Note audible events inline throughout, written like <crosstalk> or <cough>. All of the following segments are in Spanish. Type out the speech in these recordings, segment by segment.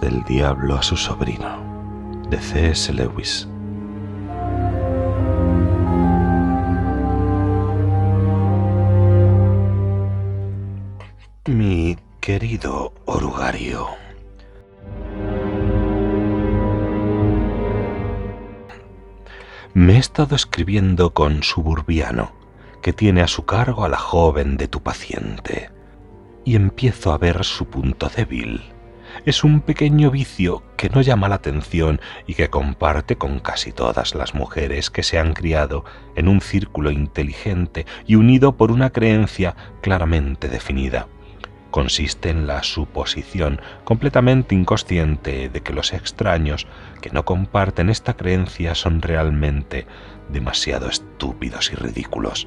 del diablo a su sobrino, de C.S. Lewis. Mi querido orugario, me he estado escribiendo con Suburbiano, que tiene a su cargo a la joven de tu paciente, y empiezo a ver su punto débil. Es un pequeño vicio que no llama la atención y que comparte con casi todas las mujeres que se han criado en un círculo inteligente y unido por una creencia claramente definida consiste en la suposición completamente inconsciente de que los extraños que no comparten esta creencia son realmente demasiado estúpidos y ridículos.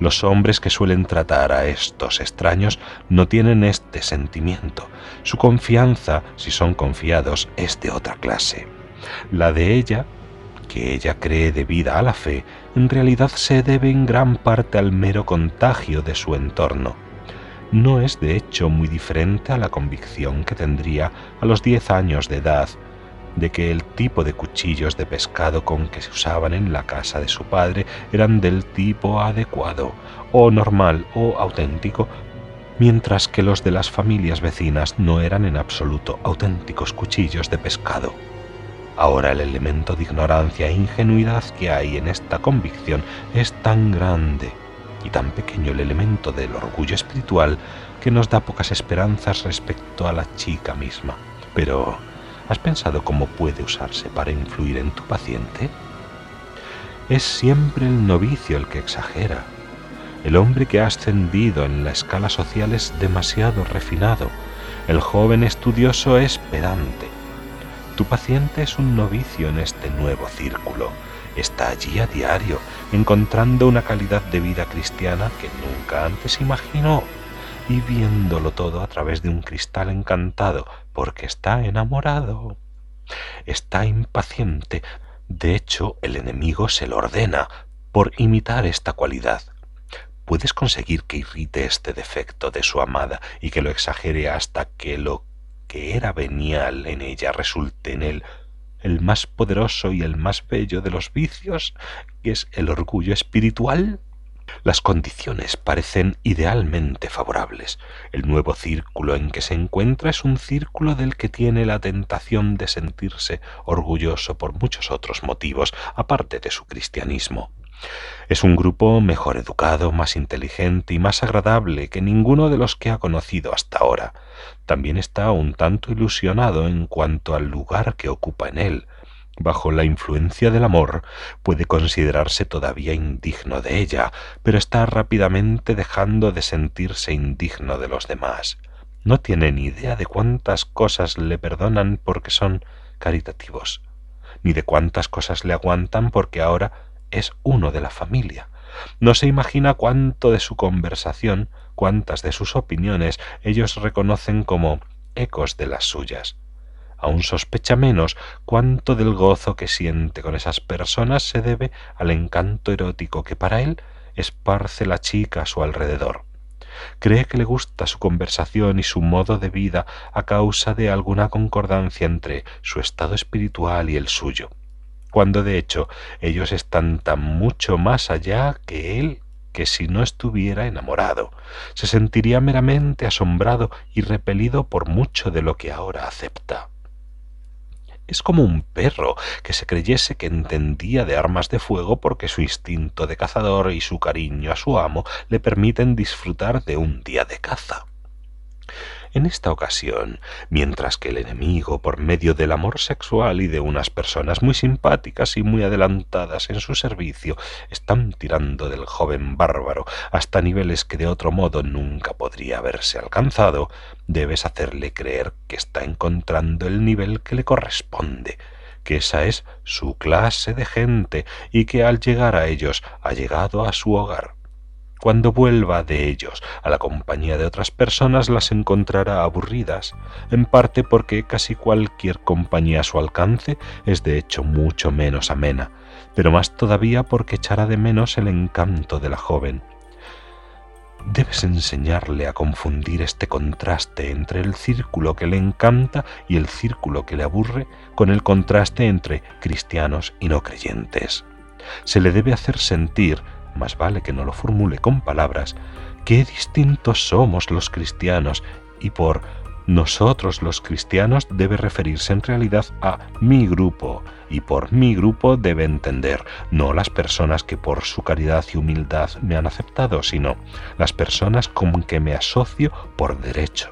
Los hombres que suelen tratar a estos extraños no tienen este sentimiento. Su confianza, si son confiados, es de otra clase. La de ella, que ella cree debida a la fe, en realidad se debe en gran parte al mero contagio de su entorno no es de hecho muy diferente a la convicción que tendría a los diez años de edad de que el tipo de cuchillos de pescado con que se usaban en la casa de su padre eran del tipo adecuado, o normal, o auténtico, mientras que los de las familias vecinas no eran en absoluto auténticos cuchillos de pescado. Ahora el elemento de ignorancia e ingenuidad que hay en esta convicción es tan grande y tan pequeño el elemento del orgullo espiritual que nos da pocas esperanzas respecto a la chica misma. Pero, ¿has pensado cómo puede usarse para influir en tu paciente? Es siempre el novicio el que exagera. El hombre que ha ascendido en la escala social es demasiado refinado. El joven estudioso es pedante. Tu paciente es un novicio en este nuevo círculo está allí a diario, encontrando una calidad de vida cristiana que nunca antes imaginó y viéndolo todo a través de un cristal encantado, porque está enamorado. Está impaciente. De hecho, el enemigo se lo ordena por imitar esta cualidad. Puedes conseguir que irrite este defecto de su amada y que lo exagere hasta que lo que era venial en ella resulte en él el más poderoso y el más bello de los vicios, que es el orgullo espiritual? Las condiciones parecen idealmente favorables. El nuevo círculo en que se encuentra es un círculo del que tiene la tentación de sentirse orgulloso por muchos otros motivos, aparte de su cristianismo. Es un grupo mejor educado, más inteligente y más agradable que ninguno de los que ha conocido hasta ahora. También está un tanto ilusionado en cuanto al lugar que ocupa en él. Bajo la influencia del amor puede considerarse todavía indigno de ella, pero está rápidamente dejando de sentirse indigno de los demás. No tiene ni idea de cuántas cosas le perdonan porque son caritativos, ni de cuántas cosas le aguantan porque ahora es uno de la familia. No se imagina cuánto de su conversación, cuántas de sus opiniones ellos reconocen como ecos de las suyas. Aún sospecha menos cuánto del gozo que siente con esas personas se debe al encanto erótico que para él esparce la chica a su alrededor. Cree que le gusta su conversación y su modo de vida a causa de alguna concordancia entre su estado espiritual y el suyo cuando de hecho ellos están tan mucho más allá que él que si no estuviera enamorado, se sentiría meramente asombrado y repelido por mucho de lo que ahora acepta. Es como un perro que se creyese que entendía de armas de fuego porque su instinto de cazador y su cariño a su amo le permiten disfrutar de un día de caza. En esta ocasión, mientras que el enemigo, por medio del amor sexual y de unas personas muy simpáticas y muy adelantadas en su servicio, están tirando del joven bárbaro hasta niveles que de otro modo nunca podría haberse alcanzado, debes hacerle creer que está encontrando el nivel que le corresponde, que esa es su clase de gente y que al llegar a ellos ha llegado a su hogar. Cuando vuelva de ellos a la compañía de otras personas las encontrará aburridas, en parte porque casi cualquier compañía a su alcance es de hecho mucho menos amena, pero más todavía porque echará de menos el encanto de la joven. debes enseñarle a confundir este contraste entre el círculo que le encanta y el círculo que le aburre con el contraste entre cristianos y no creyentes. Se le debe hacer sentir, más vale que no lo formule con palabras, qué distintos somos los cristianos y por nosotros los cristianos debe referirse en realidad a mi grupo y por mi grupo debe entender no las personas que por su caridad y humildad me han aceptado, sino las personas con que me asocio por derecho.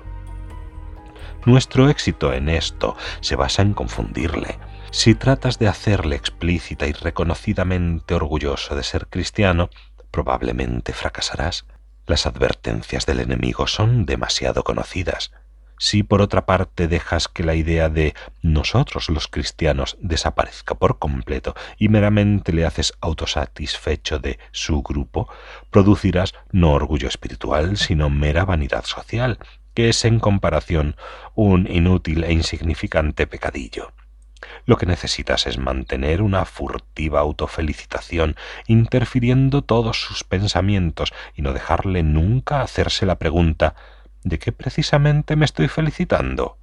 Nuestro éxito en esto se basa en confundirle. Si tratas de hacerle explícita y reconocidamente orgulloso de ser cristiano, probablemente fracasarás. Las advertencias del enemigo son demasiado conocidas. Si por otra parte dejas que la idea de nosotros los cristianos desaparezca por completo y meramente le haces autosatisfecho de su grupo, producirás no orgullo espiritual, sino mera vanidad social, que es en comparación un inútil e insignificante pecadillo. Lo que necesitas es mantener una furtiva autofelicitación, interfiriendo todos sus pensamientos y no dejarle nunca hacerse la pregunta ¿De qué precisamente me estoy felicitando?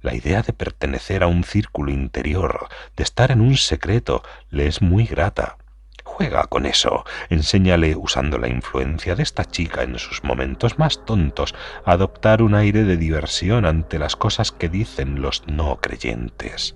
La idea de pertenecer a un círculo interior, de estar en un secreto, le es muy grata. Juega con eso, enséñale, usando la influencia de esta chica en sus momentos más tontos, a adoptar un aire de diversión ante las cosas que dicen los no creyentes.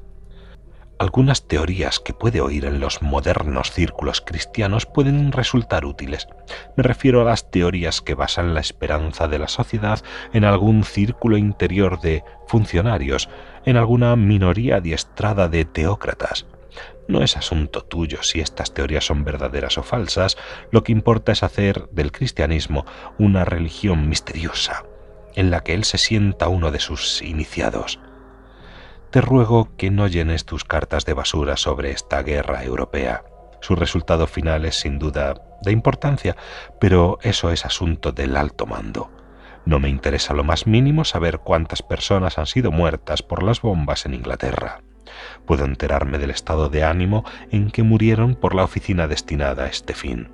Algunas teorías que puede oír en los modernos círculos cristianos pueden resultar útiles. Me refiero a las teorías que basan la esperanza de la sociedad en algún círculo interior de funcionarios, en alguna minoría adiestrada de teócratas. No es asunto tuyo si estas teorías son verdaderas o falsas, lo que importa es hacer del cristianismo una religión misteriosa, en la que él se sienta uno de sus iniciados te ruego que no llenes tus cartas de basura sobre esta guerra europea. Su resultado final es sin duda de importancia, pero eso es asunto del alto mando. No me interesa lo más mínimo saber cuántas personas han sido muertas por las bombas en Inglaterra. Puedo enterarme del estado de ánimo en que murieron por la oficina destinada a este fin.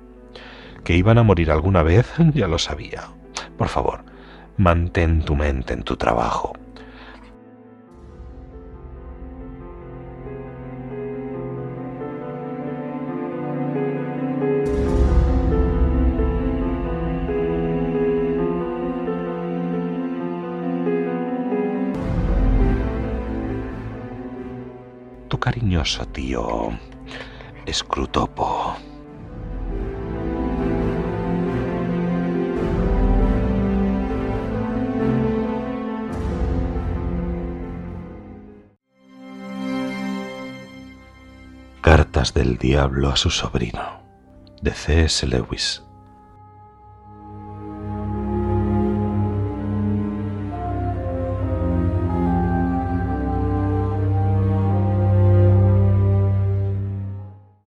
Que iban a morir alguna vez <laughs> ya lo sabía. Por favor, mantén tu mente en tu trabajo. Tío Scrutopo. Cartas del Diablo a su sobrino, de C.S. Lewis.